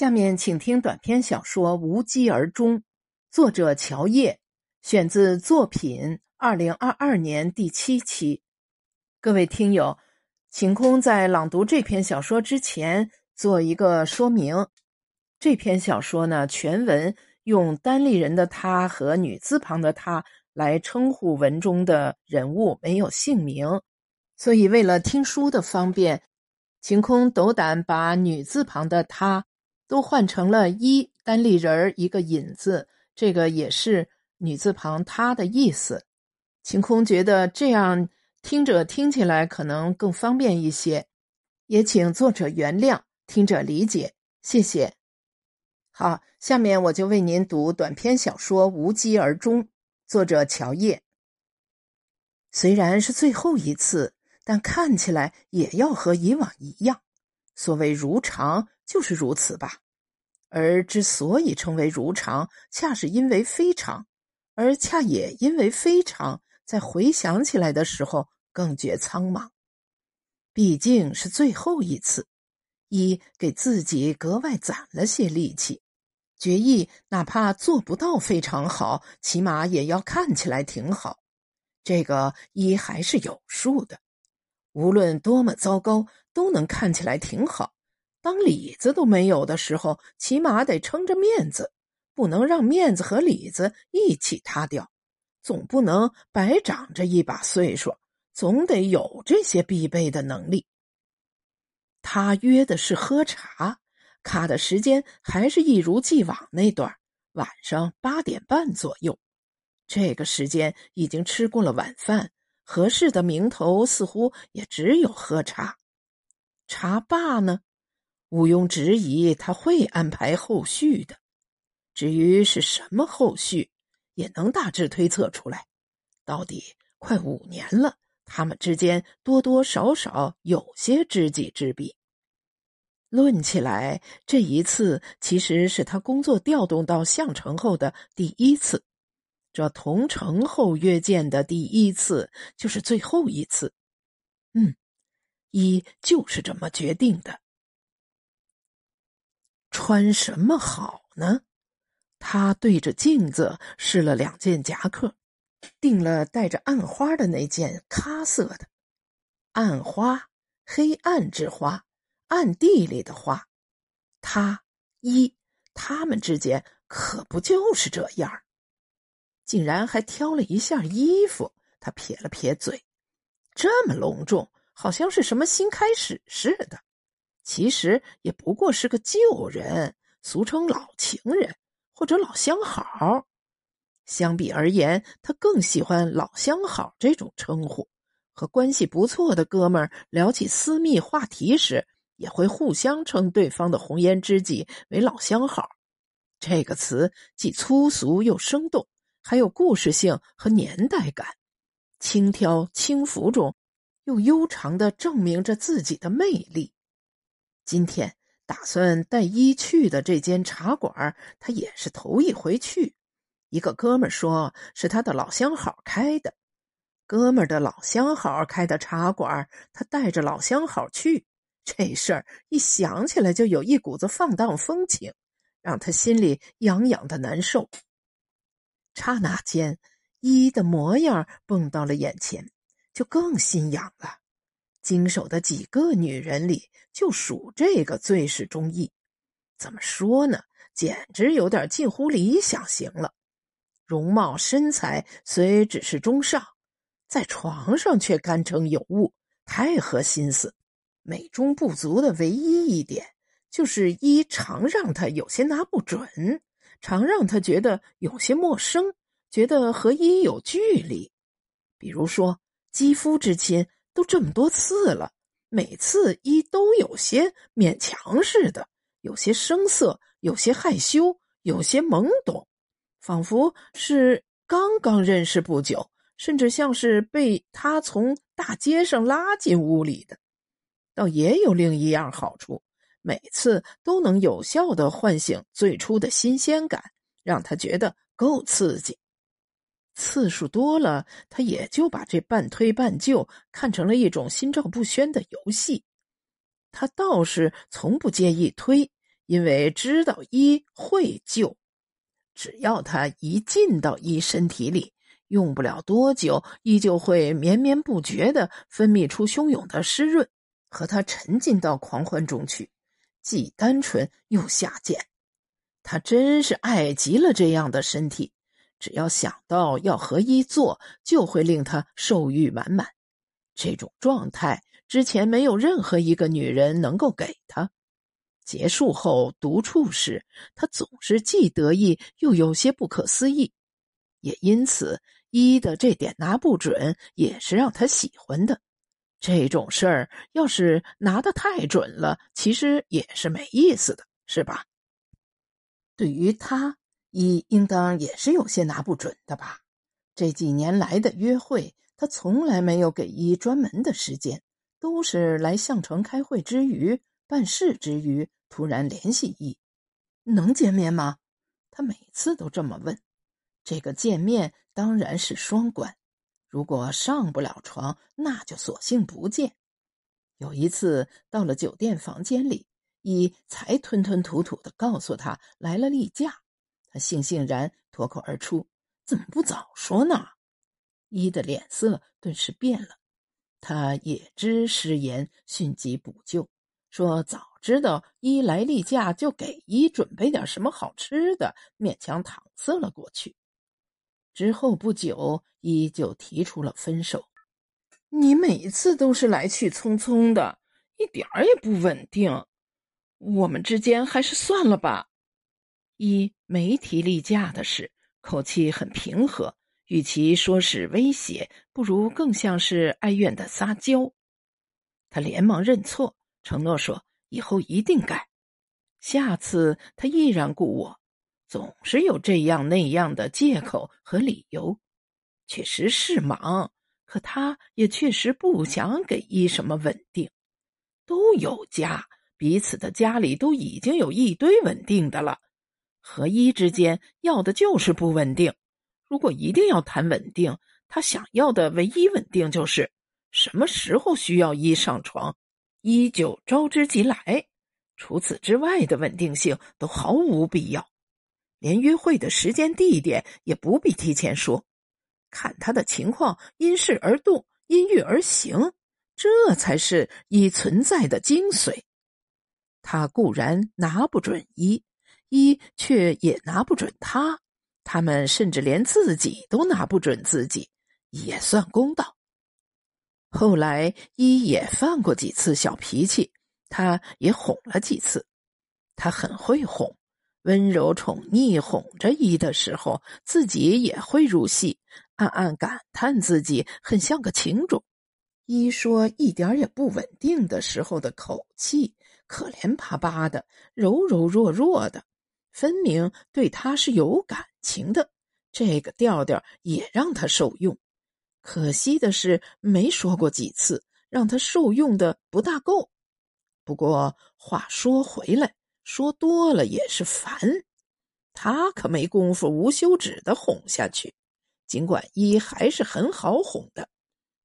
下面请听短篇小说《无疾而终》，作者乔叶，选自作品二零二二年第七期。各位听友，晴空在朗读这篇小说之前做一个说明：这篇小说呢，全文用单立人的他和女字旁的他来称呼文中的人物，没有姓名，所以为了听书的方便，晴空斗胆把女字旁的他。都换成了一单立人儿一个引字，这个也是女字旁她的意思。晴空觉得这样听着听起来可能更方便一些，也请作者原谅，听者理解，谢谢。好，下面我就为您读短篇小说《无疾而终》，作者乔叶。虽然是最后一次，但看起来也要和以往一样。所谓如常。就是如此吧，而之所以称为如常，恰是因为非常，而恰也因为非常，在回想起来的时候更觉苍茫。毕竟是最后一次，一给自己格外攒了些力气，决意哪怕做不到非常好，起码也要看起来挺好。这个一还是有数的，无论多么糟糕，都能看起来挺好。当里子都没有的时候，起码得撑着面子，不能让面子和里子一起塌掉。总不能白长着一把岁数，总得有这些必备的能力。他约的是喝茶，卡的时间还是一如既往那段，晚上八点半左右。这个时间已经吃过了晚饭，合适的名头似乎也只有喝茶。茶罢呢？毋庸置疑，他会安排后续的。至于是什么后续，也能大致推测出来。到底快五年了，他们之间多多少少有些知己知彼。论起来，这一次其实是他工作调动到项城后的第一次，这同城后约见的第一次，就是最后一次。嗯，一就是这么决定的。穿什么好呢？他对着镜子试了两件夹克，定了带着暗花的那件咖色的。暗花，黑暗之花，暗地里的花。他一，他们之间可不就是这样？竟然还挑了一件衣服。他撇了撇嘴，这么隆重，好像是什么新开始似的。其实也不过是个旧人，俗称老情人或者老相好。相比而言，他更喜欢老相好这种称呼。和关系不错的哥们儿聊起私密话题时，也会互相称对方的红颜知己为老相好。这个词既粗俗又生动，还有故事性和年代感，轻佻轻浮中又悠长的证明着自己的魅力。今天打算带一去的这间茶馆，他也是头一回去。一个哥们说是他的老相好开的，哥们的老相好开的茶馆，他带着老相好去，这事儿一想起来就有一股子放荡风情，让他心里痒痒的难受。刹那间，一的模样蹦到了眼前，就更心痒了。经手的几个女人里，就属这个最是中意。怎么说呢？简直有点近乎理想型了。容貌身材虽只是中上，在床上却堪称有物，太合心思。美中不足的唯一一点，就是一常让他有些拿不准，常让他觉得有些陌生，觉得和一有距离。比如说肌肤之亲。都这么多次了，每次一都有些勉强似的，有些生涩，有些害羞，有些懵懂，仿佛是刚刚认识不久，甚至像是被他从大街上拉进屋里的。倒也有另一样好处，每次都能有效的唤醒最初的新鲜感，让他觉得够刺激。次数多了，他也就把这半推半就看成了一种心照不宣的游戏。他倒是从不介意推，因为知道一会救，只要他一进到一身体里，用不了多久，依旧会绵绵不绝的分泌出汹涌的湿润，和他沉浸到狂欢中去，既单纯又下贱。他真是爱极了这样的身体，只要想到要和一做，就会令他受欲满满。这种状态之前没有任何一个女人能够给他。结束后独处时，他总是既得意又有些不可思议，也因此一的这点拿不准也是让他喜欢的。这种事儿要是拿得太准了，其实也是没意思的，是吧？对于他，一应当也是有些拿不准的吧？这几年来的约会。他从来没有给一专门的时间，都是来项城开会之余、办事之余突然联系一，能见面吗？他每次都这么问。这个见面当然是双关，如果上不了床，那就索性不见。有一次到了酒店房间里，一才吞吞吐吐的告诉他来了例假，他悻悻然脱口而出：“怎么不早说呢？”一的脸色顿时变了，他也知失言，迅即补救，说：“早知道一来例假，就给一准备点什么好吃的，勉强搪塞了过去。”之后不久，一就提出了分手。你每次都是来去匆匆的，一点儿也不稳定，我们之间还是算了吧。一没提例假的事，口气很平和。与其说是威胁，不如更像是哀怨的撒娇。他连忙认错，承诺说以后一定改。下次他依然顾我，总是有这样那样的借口和理由。确实是忙，可他也确实不想给一什么稳定。都有家，彼此的家里都已经有一堆稳定的了，和一之间要的就是不稳定。如果一定要谈稳定，他想要的唯一稳定就是什么时候需要一上床，一就招之即来。除此之外的稳定性都毫无必要，连约会的时间地点也不必提前说，看他的情况，因事而动，因欲而行，这才是一存在的精髓。他固然拿不准一，一却也拿不准他。他们甚至连自己都拿不准自己，也算公道。后来一也犯过几次小脾气，他也哄了几次。他很会哄，温柔宠溺哄着一的时候，自己也会入戏，暗暗感叹自己很像个情种。一说一点也不稳定的时候的口气，可怜巴巴的，柔柔弱弱的。分明对他是有感情的，这个调调也让他受用。可惜的是，没说过几次，让他受用的不大够。不过话说回来，说多了也是烦。他可没工夫无休止的哄下去。尽管一还是很好哄的，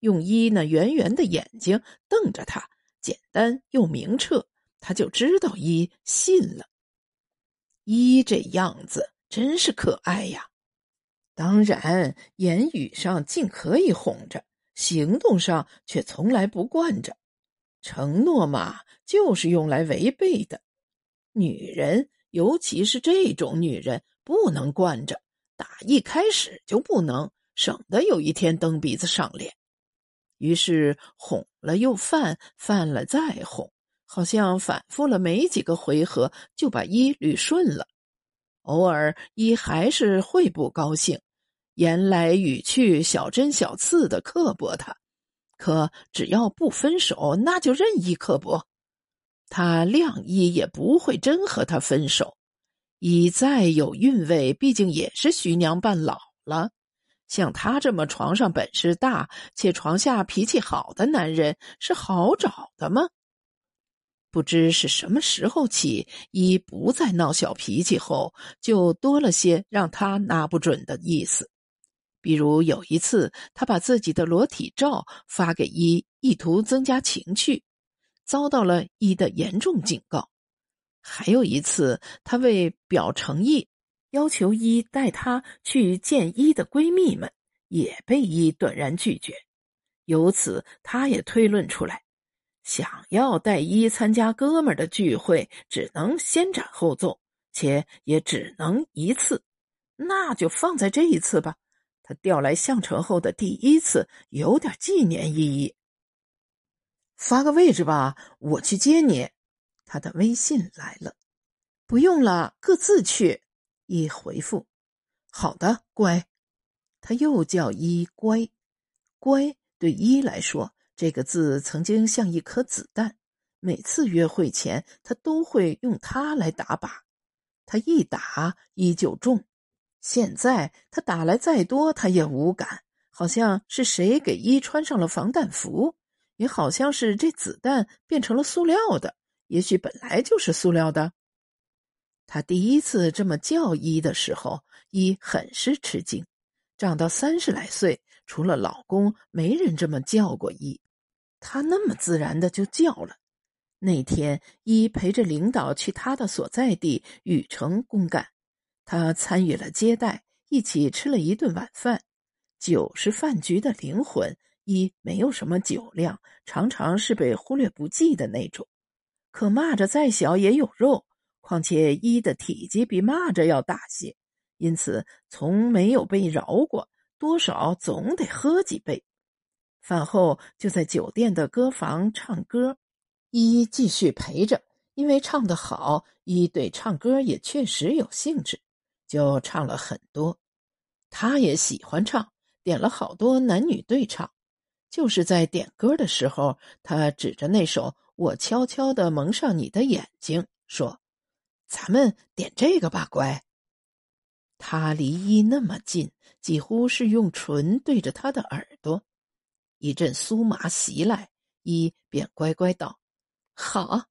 用一那圆圆的眼睛瞪着他，简单又明澈，他就知道一信了。一这样子真是可爱呀！当然，言语上尽可以哄着，行动上却从来不惯着。承诺嘛，就是用来违背的。女人，尤其是这种女人，不能惯着，打一开始就不能，省得有一天蹬鼻子上脸。于是哄了又犯，犯了再哄。好像反复了没几个回合，就把一捋顺了。偶尔一还是会不高兴，言来语去小针小刺的刻薄他。可只要不分手，那就任意刻薄。他谅一也不会真和他分手。一再有韵味，毕竟也是徐娘半老了。像他这么床上本事大且床下脾气好的男人，是好找的吗？不知是什么时候起，一不再闹小脾气后，就多了些让他拿不准的意思。比如有一次，他把自己的裸体照发给一，意图增加情趣，遭到了一的严重警告。还有一次，他为表诚意，要求一带他去见一的闺蜜们，也被一断然拒绝。由此，他也推论出来，想要带一参加哥们儿的聚会，只能先斩后奏，且也只能一次。那就放在这一次吧。他调来项城后的第一次，有点纪念意义。发个位置吧，我去接你。他的微信来了，不用了，各自去。一回复，好的，乖。他又叫一乖，乖对一来说，这个字曾经像一颗子弹，每次约会前他都会用它来打靶，他一打一就中。现在他打来再多，他也无感，好像是谁给一穿上了防弹服，也好像是这子弹变成了塑料的。也许本来就是塑料的。他第一次这么叫一的时候，一很是吃惊。长到三十来岁，除了老公，没人这么叫过一。他那么自然的就叫了。那天一陪着领导去他的所在地禹城公干，他参与了接待，一起吃了一顿晚饭。酒是饭局的灵魂，一没有什么酒量，常常是被忽略不计的那种。可蚂蚱再小也有肉，况且一的体积比蚂蚱要大些，因此从没有被饶过，多少总得喝几杯。饭后就在酒店的歌房唱歌，依依继续陪着，因为唱得好，依依对唱歌也确实有兴致，就唱了很多。他也喜欢唱，点了好多男女对唱。就是在点歌的时候，他指着那首。我悄悄的蒙上你的眼睛，说：“咱们点这个吧，乖。”他离一那么近，几乎是用唇对着他的耳朵。一阵酥麻袭来，一便乖乖道：“好。”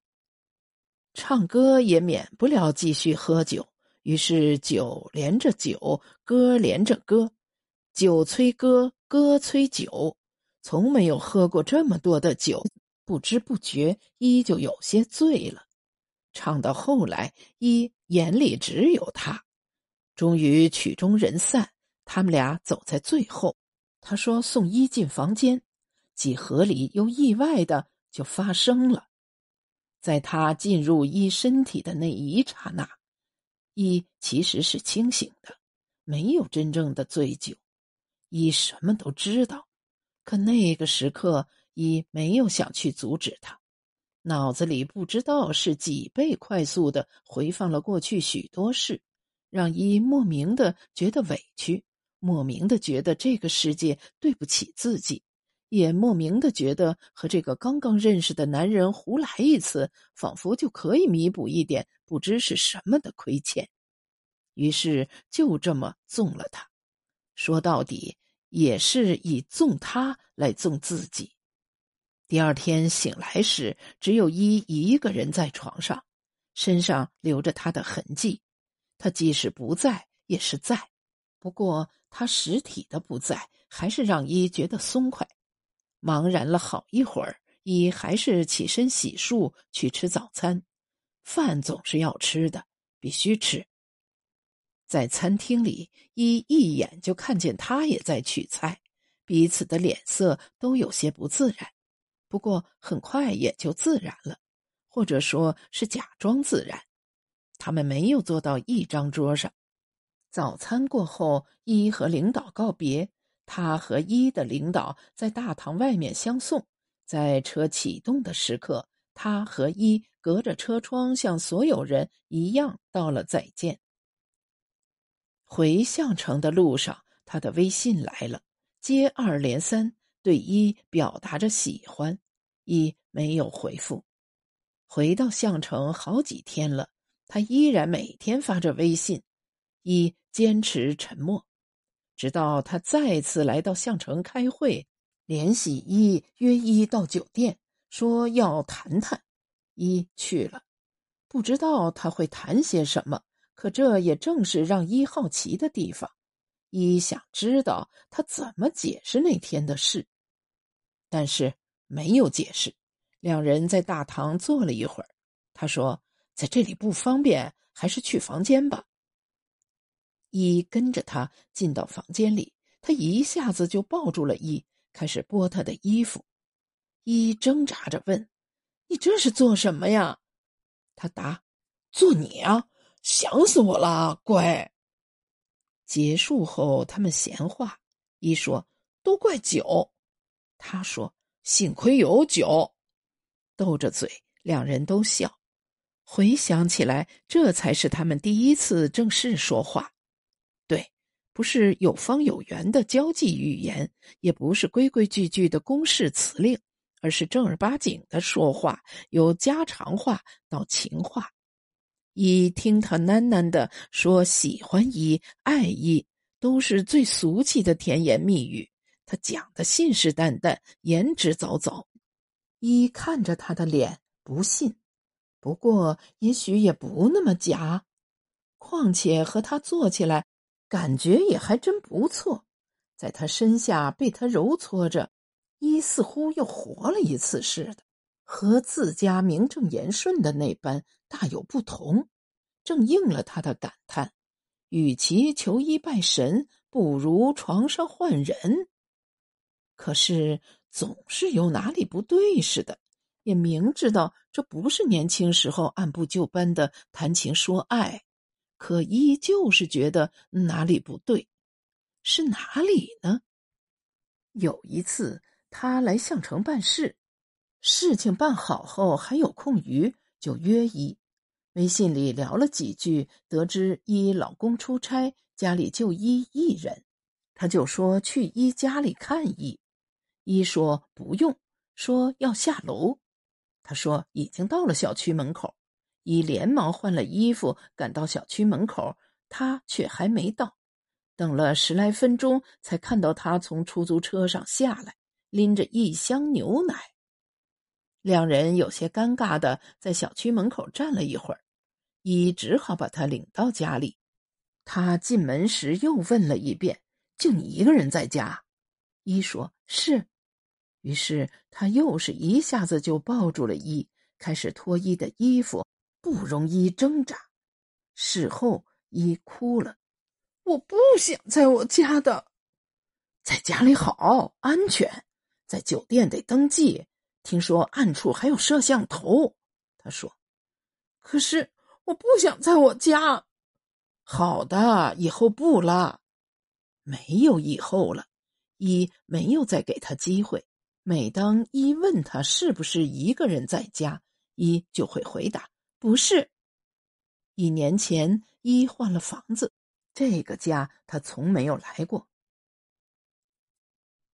唱歌也免不了继续喝酒，于是酒连着酒，歌连着歌，酒催歌，歌催酒，从没有喝过这么多的酒。不知不觉，一就有些醉了。唱到后来，一眼里只有他。终于曲终人散，他们俩走在最后。他说：“送一进房间。”几何里又意外的就发生了。在他进入一身体的那一刹那，一其实是清醒的，没有真正的醉酒。一什么都知道，可那个时刻。一没有想去阻止他，脑子里不知道是几倍快速的回放了过去许多事，让一莫名的觉得委屈，莫名的觉得这个世界对不起自己，也莫名的觉得和这个刚刚认识的男人胡来一次，仿佛就可以弥补一点不知是什么的亏欠，于是就这么纵了他。说到底，也是以纵他来纵自己。第二天醒来时，只有一一个人在床上，身上留着他的痕迹。他即使不在，也是在。不过他实体的不在，还是让一觉得松快。茫然了好一会儿，一还是起身洗漱去吃早餐。饭总是要吃的，必须吃。在餐厅里，一一眼就看见他也在取菜，彼此的脸色都有些不自然。不过很快也就自然了，或者说是假装自然。他们没有坐到一张桌上。早餐过后，一和领导告别，他和一的领导在大堂外面相送。在车启动的时刻，他和一隔着车窗，像所有人一样道了再见。回项城的路上，他的微信来了，接二连三。对一表达着喜欢，一没有回复。回到项城好几天了，他依然每天发着微信。一坚持沉默，直到他再次来到项城开会，联系一约一到酒店，说要谈谈。一去了，不知道他会谈些什么，可这也正是让一好奇的地方。一想知道他怎么解释那天的事。但是没有解释。两人在大堂坐了一会儿。他说：“在这里不方便，还是去房间吧。一跟着他进到房间里，他一下子就抱住了一，开始剥他的衣服。一挣扎着问：“你这是做什么呀？”他答：“做你啊，想死我了，乖。”结束后，他们闲话。一说：“都怪酒。”他说：“幸亏有酒。”斗着嘴，两人都笑。回想起来，这才是他们第一次正式说话。不是有方有圆的交际语言，也不是规规矩矩的公式辞令。而是正儿八经的说话，由家常话到情话。一听他喃喃的说喜欢一、爱一，都是最俗气的甜言蜜语。他讲的信誓旦旦，言之凿凿。一看着他的脸，不信。不过也许也不那么假。况且和他坐起来，感觉也还真不错。在他身下被他揉搓着。一似乎又活了一次似的，和自家名正言顺的那般大有不同，正应了他的感叹：与其求医拜神，不如床上换人。可是总是有哪里不对似的，也明知道这不是年轻时候按部就班的谈情说爱，可依旧是觉得哪里不对，是哪里呢？有一次。他来项城办事，事情办好后还有空余，就约一。微信里聊了几句，得知一老公出差，家里就一一人，他就说去一家里看一。一说不用，说要下楼。他说已经到了小区门口。一连忙换了衣服，赶到小区门口，他却还没到。等了十来分钟，才看到他从出租车上下来。拎着一箱牛奶，两人有些尴尬的在小区门口站了一会儿，一只好把他领到家里。他进门时又问了一遍：“就你一个人在家？”一说是，于是他又是一下子就抱住了一，开始脱衣的衣服，不容易挣扎。事后一哭了：“我不想在我家的，在家里好安全。”在酒店得登记，听说暗处还有摄像头。他说：“可是我不想在我家。”好的，以后不了，没有以后了。一没有再给他机会。每当一问他是不是一个人在家，一就会回答：“不是。”一年前，一换了房子，这个家他从没有来过。